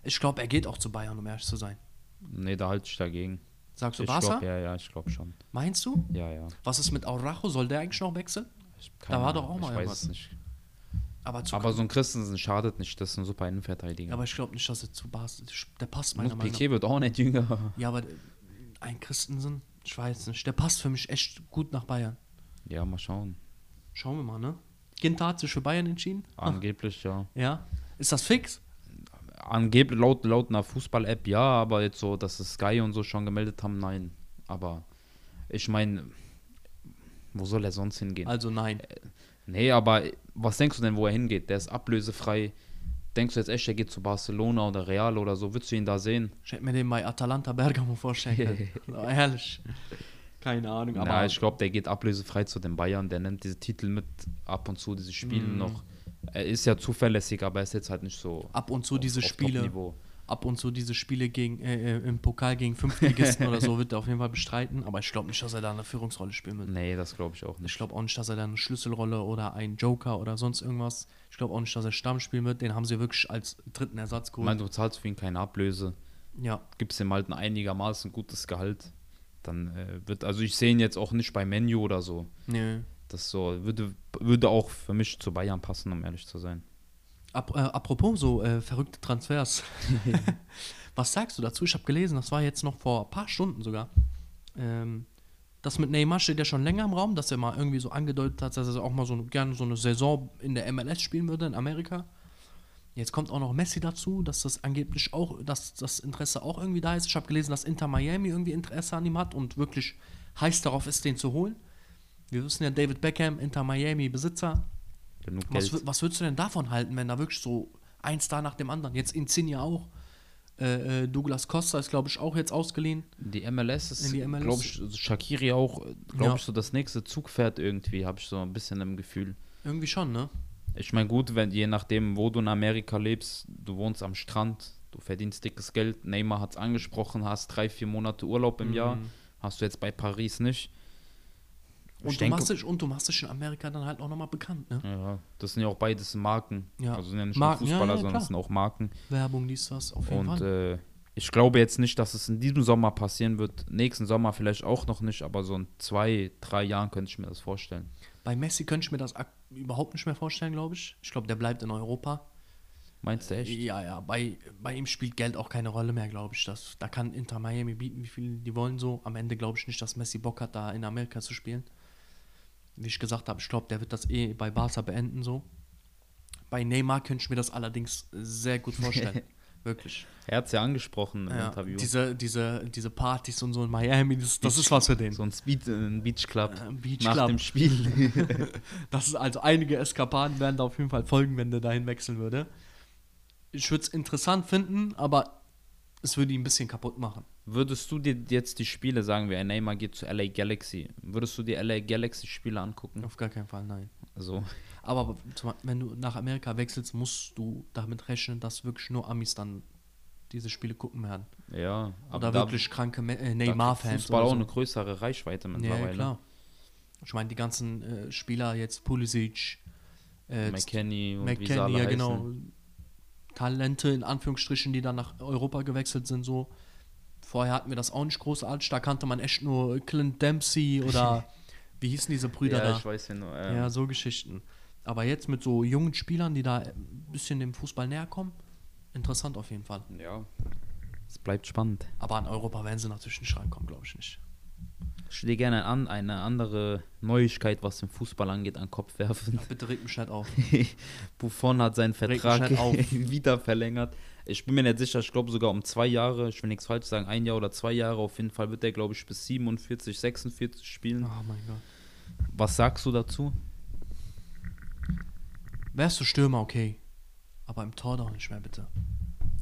ich glaube, er geht auch zu Bayern, um ehrlich zu sein. Nee, da halte ich dagegen. Sagst du ich Barca? glaube, ja, ja, ich glaube schon. Meinst du? Ja, ja. Was ist mit Aurajo? Soll der eigentlich noch wechseln? Da war doch auch mal Ich weiß es nicht. Aber, zu Aber so ein Christensen schadet nicht, das ist ein super Innenverteidiger. aber ich glaube nicht, dass er zu Bas. Der passt meiner Meinung nach. Piquet wird auch nicht jünger. Ja, aber ein Christensen, ich weiß nicht. Der passt für mich echt gut nach Bayern. Ja, mal schauen. Schauen wir mal, ne? Ginter hat sich für Bayern entschieden. Angeblich, ja. Ja. Ist das fix? Angeblich laut, laut einer Fußball-App ja, aber jetzt so, dass es Sky und so schon gemeldet haben, nein. Aber ich meine, wo soll er sonst hingehen? Also nein. Nee, aber was denkst du denn, wo er hingeht? Der ist ablösefrei. Denkst du jetzt echt, er geht zu Barcelona oder Real oder so? Würdest du ihn da sehen? Ich hätte mir den bei Atalanta Bergamo vorstellen Ehrlich. Keine Ahnung, aber ja, ich glaube, der geht ablösefrei zu den Bayern. Der nimmt diese Titel mit ab und zu, diese Spiele Mhm. noch. Er ist ja zuverlässig, aber er ist jetzt halt nicht so. ab und zu auf- diese auf Spiele, ab und zu diese Spiele gegen, äh, äh, im Pokal gegen Fünftligisten oder so wird er auf jeden Fall bestreiten. Aber ich glaube nicht, dass er da eine Führungsrolle spielen wird. Nee, das glaube ich auch Ich nicht. glaube auch nicht, dass er da eine Schlüsselrolle oder ein Joker oder sonst irgendwas. Ich glaube auch nicht, dass er Stamm spielen wird. Den haben sie wirklich als dritten Ersatz Ich geholt. meine, du zahlst für ihn keine Ablöse. ja, Gibst ihm halt ein einigermaßen gutes Gehalt. Dann äh, wird, also ich sehe ihn jetzt auch nicht bei Menu oder so. nee. Das so würde, würde auch für mich zu Bayern passen, um ehrlich zu sein. Ap äh, apropos so äh, verrückte Transfers. Was sagst du dazu? Ich habe gelesen, das war jetzt noch vor ein paar Stunden sogar. Ähm, das mit Neymar steht ja schon länger im Raum, dass er mal irgendwie so angedeutet hat, dass er auch mal so gerne so eine Saison in der MLS spielen würde in Amerika. Jetzt kommt auch noch Messi dazu, dass das angeblich auch, dass das Interesse auch irgendwie da ist. Ich habe gelesen, dass Inter Miami irgendwie Interesse an ihm hat und wirklich heiß darauf ist, den zu holen. Wir wissen ja, David Beckham, Inter Miami Besitzer, Genug was, Geld. was würdest du denn davon halten, wenn da wirklich so ein Star nach dem anderen, jetzt Insignia auch, äh, äh, Douglas Costa ist, glaube ich, auch jetzt ausgeliehen. Die MLS ist, In die MLS. glaube ich, Shakiri auch, glaube Ja. ich, so das nächste Zugpferd irgendwie, habe ich so ein bisschen im Gefühl. Irgendwie schon, ne? Ich meine, gut, wenn je nachdem, wo du in Amerika lebst, du wohnst am Strand, du verdienst dickes Geld, Neymar hat es angesprochen, hast drei, vier Monate Urlaub im Jahr, Mhm. hast du jetzt bei Paris nicht. Und Ich du, denke- machst dich, und du machst dich in Amerika dann halt auch nochmal bekannt, ne? Ja, das sind ja auch beides Marken. Ja. Also sind ja nicht Marken, nur ja, Fußballer, ja, sondern klar. es sind auch Marken. Werbung, dies, das, auf jeden Und Fall. äh, ich glaube jetzt nicht, dass es in diesem Sommer passieren wird. Nächsten Sommer vielleicht auch noch nicht, aber so in zwei, drei Jahren könnte ich mir das vorstellen. Bei Messi könnte ich mir das überhaupt nicht mehr vorstellen, glaube ich. Ich glaube, der bleibt in Europa. Meinst du echt? Ja, ja, bei, bei ihm spielt Geld auch keine Rolle mehr, glaube ich. Das, da kann Inter Miami bieten, wie viel die wollen so. Am Ende glaube ich nicht, dass Messi Bock hat, da in Amerika zu spielen. Wie ich gesagt habe, ich glaube, der wird das eh bei Barca beenden so. Bei Neymar könnte ich mir das allerdings sehr gut vorstellen. Wirklich. Er hat es ja angesprochen im Ja, Interview. diese, diese, diese Partys und so in Miami, das, das ist was für den. so ein, Speed, äh, ein Beach Club Äh, Beach nach Club. dem Spiel. Das ist also einige Eskapaden werden da auf jeden Fall folgen, wenn der dahin wechseln würde. Ich würde es interessant finden, aber es würde ihn ein bisschen kaputt machen. Würdest du dir jetzt die Spiele, sagen wir, Neymar geht zu LA Galaxy, würdest du dir LA Galaxy Spiele angucken? Auf gar keinen Fall, nein. Also, Aber wenn du nach Amerika wechselst, musst du damit rechnen, dass wirklich nur Amis dann diese Spiele gucken werden. ja. Oder da- wirklich kranke äh, Neymar-Fans. Fußball oder auch so. eine größere Reichweite mittlerweile. ja, klar. Ich meine, die ganzen äh, Spieler jetzt, Pulisic, äh, McKenny und McKenny, alle ja heißen. genau. Talente in Anführungsstrichen, die dann nach Europa gewechselt sind, so. Vorher hatten wir das auch nicht großartig, da kannte man echt nur Clint Dempsey oder wie hießen diese Brüder ja, da? ich weiß ja nur. Ähm, Ja, so Geschichten. Aber jetzt mit so jungen Spielern, die da ein bisschen dem Fußball näher kommen, interessant auf jeden Fall. ja. Es bleibt spannend. Aber an Europa werden sie natürlich nicht rankommen, glaube ich nicht. Ich würde dir gerne an, eine andere Neuigkeit, was den Fußball angeht, an den Kopf werfen. Bitte reg mich nicht auf. Buffon hat seinen Vertrag auf. wieder verlängert. Ich bin mir nicht sicher, ich glaube sogar um zwei Jahre. Ich will nichts falsch sagen, ein Jahr oder zwei Jahre. Auf jeden Fall wird er, glaube ich, bis 47, 46 spielen. Oh mein Gott. Was sagst du dazu? Wärst du Stürmer, okay. Aber im Tor doch nicht mehr, bitte.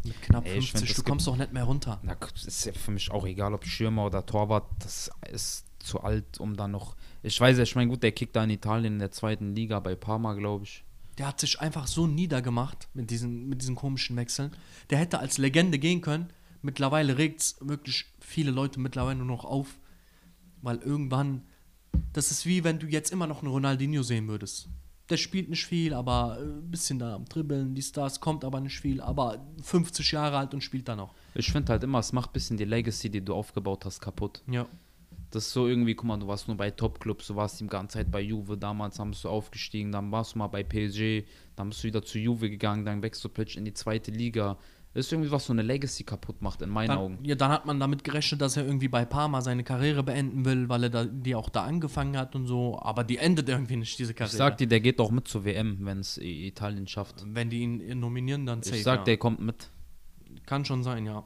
Mit knapp Ey, ich 50, find, das du kommst doch nicht mehr runter. Na, ist ja für mich auch egal, ob Schirmer oder Torwart. Das ist zu alt, um dann noch. Ich weiß ja, ich meine, gut, der kickt da in Italien in der zweiten Liga bei Parma, glaube ich. Der hat sich einfach so niedergemacht mit diesen, mit diesen komischen Wechseln. Der hätte als Legende gehen können. Mittlerweile regt es wirklich viele Leute mittlerweile nur noch auf. Weil irgendwann, das ist wie wenn du jetzt immer noch einen Ronaldinho sehen würdest. Der spielt nicht viel, aber äh, ein bisschen da am Dribbeln, die Stars kommt aber nicht viel, aber 50 Jahre alt und spielt da noch. Ich finde halt immer, es macht ein bisschen die Legacy, die du aufgebaut hast, kaputt. Ja. Das ist so irgendwie, guck mal, du warst nur bei Top-Clubs, du warst die ganze Zeit bei Juve, damals haben du aufgestiegen, dann warst du mal bei PSG, dann bist du wieder zu Juve gegangen, dann wechselst du plötzlich in die zweite Liga. Das ist irgendwie was so eine Legacy kaputt macht, in meinen Augen. Dann, ja, dann hat man damit gerechnet, dass er irgendwie bei Parma seine Karriere beenden will, weil er da, die auch da angefangen hat und so. Aber die endet irgendwie nicht, diese Karriere. Ich sag dir, der geht doch mit zur WM, wenn es Italien schafft. Wenn die ihn nominieren, dann Ich sag, ja. der kommt mit. Kann schon sein, ja.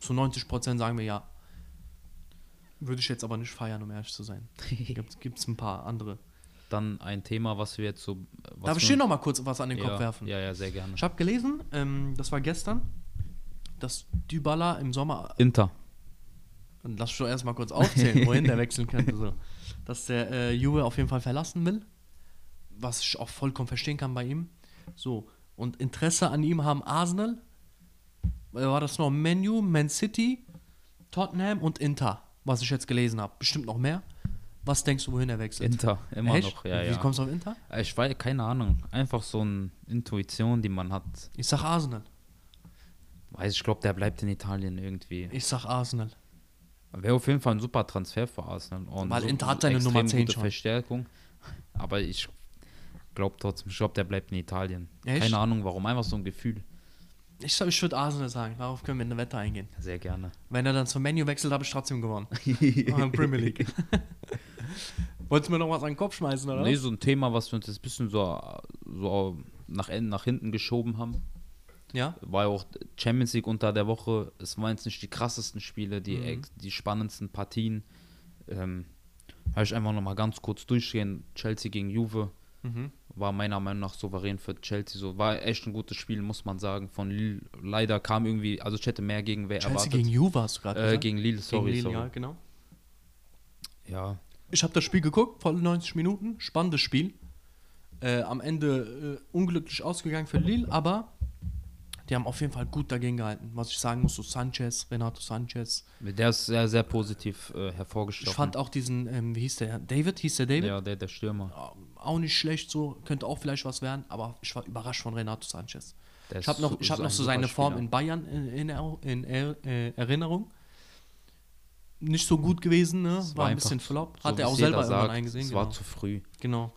Zu 90% sagen wir ja. Würde ich jetzt aber nicht feiern, um ehrlich zu sein. Gibt es ein paar andere. Dann ein Thema, was wir jetzt so. Was Darf ich wir- dir noch mal kurz was an den ja, Kopf werfen? Ja, ja, sehr gerne. Ich habe gelesen, ähm, das war gestern, dass Dybala im Sommer Inter. Und lass schon erstmal kurz aufzählen, wohin der wechseln könnte. So. Dass der äh, Juve auf jeden Fall verlassen will. Was ich auch vollkommen verstehen kann bei ihm. So. Und Interesse an ihm haben Arsenal. Äh, War das noch Menu, Man City, Tottenham und Inter, was ich jetzt gelesen habe. Bestimmt noch mehr. Was denkst du, wohin er wechselt? Inter, immer Echt? noch. Ja, Wie ja. kommst du auf Inter? Ich weiß, keine Ahnung. Einfach so eine Intuition, die man hat. Ich sag Arsenal. Weiß ich glaube, der bleibt in Italien irgendwie. Ich sag Arsenal. Wäre auf jeden Fall ein super Transfer für Arsenal. Und Weil Inter hat seine Nummer 10 gute schon. Verstärkung. Aber ich glaube trotzdem, ich glaube, der bleibt in Italien. Echt? Keine Ahnung warum, einfach so ein Gefühl. Ich, ich würde Arsenal sagen. Darauf können wir eine Wette eingehen. Sehr gerne. Wenn er dann zum Menu wechselt, habe ich trotzdem gewonnen. Premier League. Wolltest du mir noch was an den Kopf schmeißen, oder? Nee, so ein Thema, was wir uns jetzt ein bisschen so, so nach, nach hinten geschoben haben. Ja? War ja auch Champions League unter der Woche. Es waren jetzt nicht die krassesten Spiele, die, Mhm. die spannendsten Partien. Ähm, habe ich einfach nochmal ganz kurz durchgehen. Chelsea gegen Juve Mhm. war meiner Meinung nach souverän für Chelsea. So war echt ein gutes Spiel, muss man sagen. Von Lille leider kam irgendwie, also ich hätte mehr Gegenwehr Chelsea erwartet. gegen Juve hast du gerade äh, gegen Lille, sorry, Lille, sorry. ja, genau. Ja, Ich habe das Spiel geguckt, voll 90 Minuten, spannendes Spiel. Äh, am Ende äh, unglücklich ausgegangen für Lille, aber die haben auf jeden Fall gut dagegen gehalten. Was ich sagen muss, so Sanchez, Renato Sanchez. der ist sehr, sehr positiv äh, hervorgestochen. Ich fand auch diesen, ähm, wie hieß der? David? Hieß der David? ja, der, der Stürmer. Auch nicht schlecht so, könnte auch vielleicht was werden, aber ich war überrascht von Renato Sanchez. Der Ich habe noch, ich hab noch so seine Form in Bayern in, in, in äh, Erinnerung. Nicht so gut gewesen, ne? Es War ein bisschen flop. so Hat wie er auch selber irgendwann eingesehen. Es Genau. war zu früh. genau.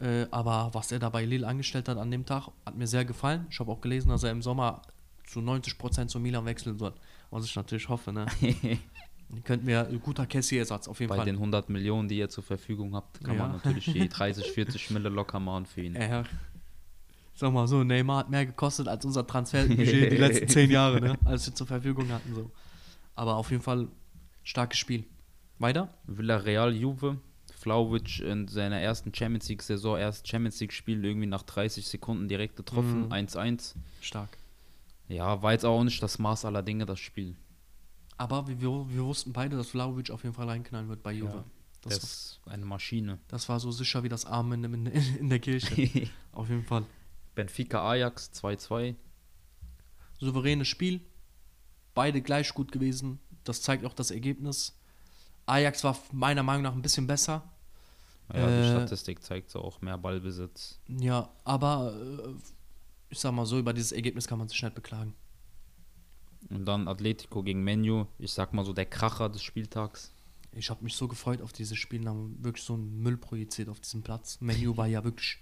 Äh, aber was er da bei Lille angestellt hat an dem Tag, hat mir sehr gefallen. Ich habe auch gelesen, dass er im Sommer zu 90% zu Milan wechseln soll. Was ich natürlich hoffe, ne? Könnten wir ein guter Cassie-Ersatz auf jeden Bei Fall. den 100 Millionen, die ihr zur Verfügung habt, kann man Ja. natürlich die 30, 40 Mille locker machen für ihn. Ja. Sag mal so, Neymar hat mehr gekostet als unser Transferbudget die letzten zehn Jahre, ne? als wir zur Verfügung hatten. So. Aber auf jeden Fall starkes Spiel. Weiter? Villarreal, Juve. Flauwitsch in seiner ersten Champions League-Saison erst Champions League-Spiel irgendwie nach 30 Sekunden direkt getroffen. Mhm. 1-1. Stark. Ja, war jetzt auch nicht das Maß aller Dinge, das Spiel. Aber wir, wir, wussten beide, dass Vlaovic auf jeden Fall reinknallen wird bei Juve. Ja, das, Das ist eine Maschine. das war so sicher wie das Amen in, in, in der Kirche. auf jeden Fall. Benfica Ajax 2-2. Souveränes Spiel. Beide gleich gut gewesen. Das zeigt auch das Ergebnis. Ajax war meiner Meinung nach ein bisschen besser. Ja, die Äh, Statistik zeigt so auch mehr Ballbesitz. Ja, aber äh, ich sag mal so, über dieses Ergebnis kann man sich nicht beklagen. Und dann Atletico gegen Menu. Ich sag mal so der Kracher des Spieltags. Ich habe mich so gefreut auf dieses Spiel, da haben wirklich so ein Müll projiziert auf diesem Platz. Menu war ja wirklich,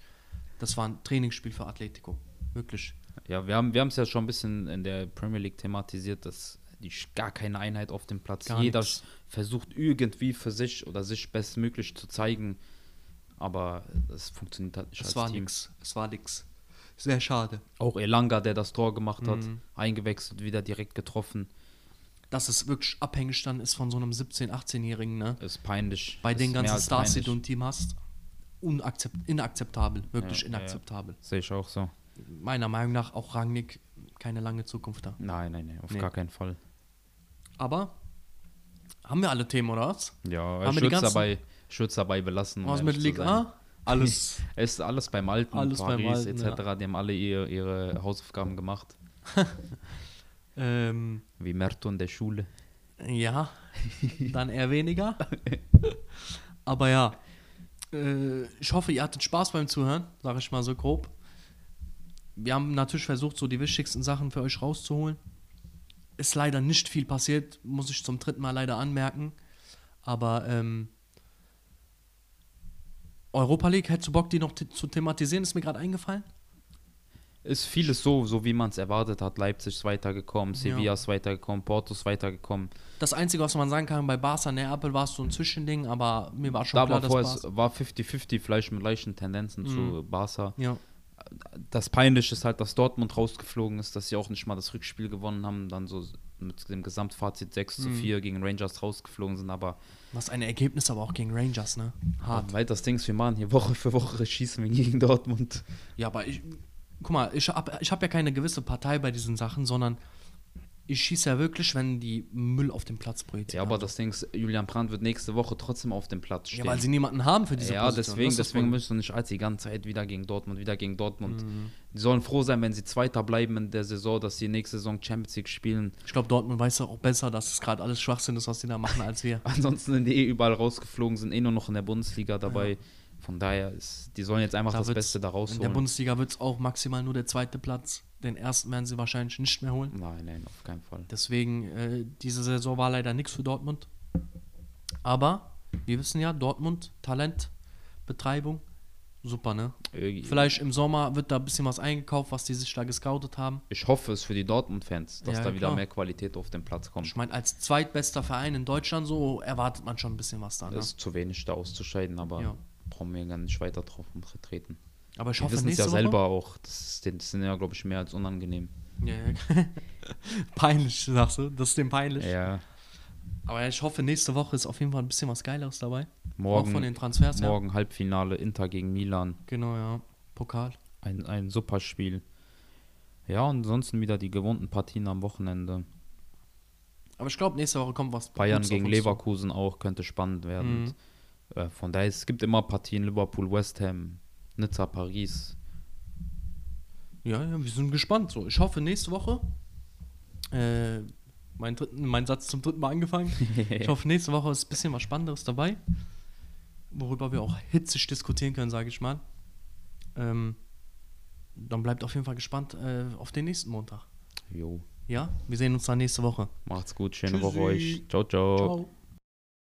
das war ein Trainingsspiel für Atletico. Wirklich. Ja, wir haben wir es ja schon ein bisschen in der Premier League thematisiert, dass die gar keine Einheit auf dem Platz. Gar Jeder nix. versucht irgendwie für sich oder sich bestmöglich zu zeigen, aber das funktioniert halt nicht Es als war Team. nix. Es war nix. Sehr schade. Auch Elanga, der das Tor gemacht hat, Mhm. eingewechselt, wieder direkt getroffen, Dass es wirklich abhängig dann ist von so einem 17-, 18-Jährigen, ne? ist peinlich. Bei ist den ganzen Stars, die du im Team hast. Unakzept inakzeptabel. Wirklich Ja, ja, ja. inakzeptabel. Sehe ich auch so. Meiner Meinung nach auch Rangnick keine lange Zukunft da. Nein, nein, nein, auf Nee. gar keinen Fall. Aber haben wir alle Themen, oder was? Ja, Haben ich wir die würde es ganzen- dabei, würd's dabei belassen. Was mit zu Ligue sein. A? Alles. Es ist alles beim Alten, Alles beim Paris Alten, etc. Die haben alle ihre, ihre Hausaufgaben gemacht. ähm, Wie Merto in der Schule. Ja, dann eher weniger. Aber ja, äh, ich hoffe, ihr hattet Spaß beim Zuhören, sage ich mal so grob. Wir haben natürlich versucht, so die wichtigsten Sachen für euch rauszuholen. Ist leider nicht viel passiert, muss ich zum dritten Mal leider anmerken. Aber ähm, Europa League, hättest du Bock, die noch zu thematisieren? Ist mir gerade eingefallen. Ist vieles so, so wie man es erwartet hat. Leipzig ist weitergekommen, Sevilla Ja. ist weitergekommen, Porto ist weitergekommen. Das Einzige, was man sagen kann, bei Barca Neapel war es so ein Zwischending, aber mir war schon Da klar, war dass vorher, Barca... war 50-50, vielleicht mit leichten Tendenzen zu Mhm. Barca. Ja, Das Peinliche ist halt, dass Dortmund rausgeflogen ist, dass sie auch nicht mal das Rückspiel gewonnen haben, dann so mit dem Gesamtfazit 6 zu Mhm. 4 gegen Rangers rausgeflogen sind, aber was ein Ergebnis aber auch gegen Rangers, ne? Hart. weil das Ding ist, wir machen hier Woche für Woche schießen wir gegen Dortmund. Ja, aber ich, guck mal, ich habe ich hab ja keine gewisse Partei bei diesen Sachen, sondern ich schieße ja wirklich, wenn die Müll auf dem Platz projizieren. Ja, aber das Ding ist, Julian Brandt wird nächste Woche trotzdem auf dem Platz stehen. Ja, weil sie niemanden haben für diese ja, Position. deswegen, das deswegen Problem. müssen wir nicht als die ganze Zeit wieder gegen Dortmund, wieder gegen Dortmund. Mhm. Die sollen froh sein, wenn sie Zweiter bleiben in der Saison, dass sie nächste Saison Champions League spielen. Ich glaube, Dortmund weiß auch besser, dass es gerade alles Schwachsinn ist, was die da machen, als wir. Ansonsten sind die eh überall rausgeflogen, sind eh nur noch in der Bundesliga dabei. Von daher ist, die sollen jetzt einfach Da das Beste da In der. Bundesliga wird es auch maximal nur der zweite Platz. Den ersten werden sie wahrscheinlich nicht mehr holen. nein, nein, auf keinen Fall. Deswegen, äh, diese Saison war leider nichts für Dortmund. Aber wir wissen ja, Dortmund, Talent, Betreibung, super, ne? Irgendwie- Vielleicht im Sommer wird da ein bisschen was eingekauft, was die sich da gescoutet haben. Ich hoffe es für die Dortmund-Fans, dass Ja, da wieder klar. mehr Qualität auf den Platz kommt. Ich meine, als zweitbester Verein in Deutschland so erwartet man schon ein bisschen was da. Ne? Es ist zu wenig da auszuscheiden, aber Ja. Brauchen wir gar nicht weiter drauf treten. Aber ich Wir hoffe, wissen es ja Woche, selber auch. Das, ist, das sind ja, glaube ich, mehr als unangenehm. Ja, ja. peinlich, sagst du? Das ist dem peinlich. Ja, Aber ich hoffe, nächste Woche ist auf jeden Fall ein bisschen was Geileres dabei. auch von morgen, den Transfers morgen Halbfinale Inter gegen Milan. Genau, ja. Pokal. Ein, ein super Spiel. Ja, und ansonsten wieder die gewohnten Partien am Wochenende. Aber ich glaube, nächste Woche kommt was. Bayern gegen zu. Leverkusen auch könnte spannend werden. Mhm. Äh, von daher, es gibt immer Partien Liverpool, West Ham, Nizza, Paris. Ja, ja, wir sind gespannt. So, ich hoffe, nächste Woche. Äh, mein, dritten, mein Satz zum dritten Mal angefangen. ich hoffe, nächste Woche ist ein bisschen was Spannenderes dabei. Worüber wir auch hitzig diskutieren können, sage ich mal. Ähm, dann bleibt auf jeden Fall gespannt äh, auf den nächsten Montag. Jo, Ja, wir sehen uns dann nächste Woche. macht's gut, schöne Tschüssi. Woche euch. Ciao, ciao. Ciao.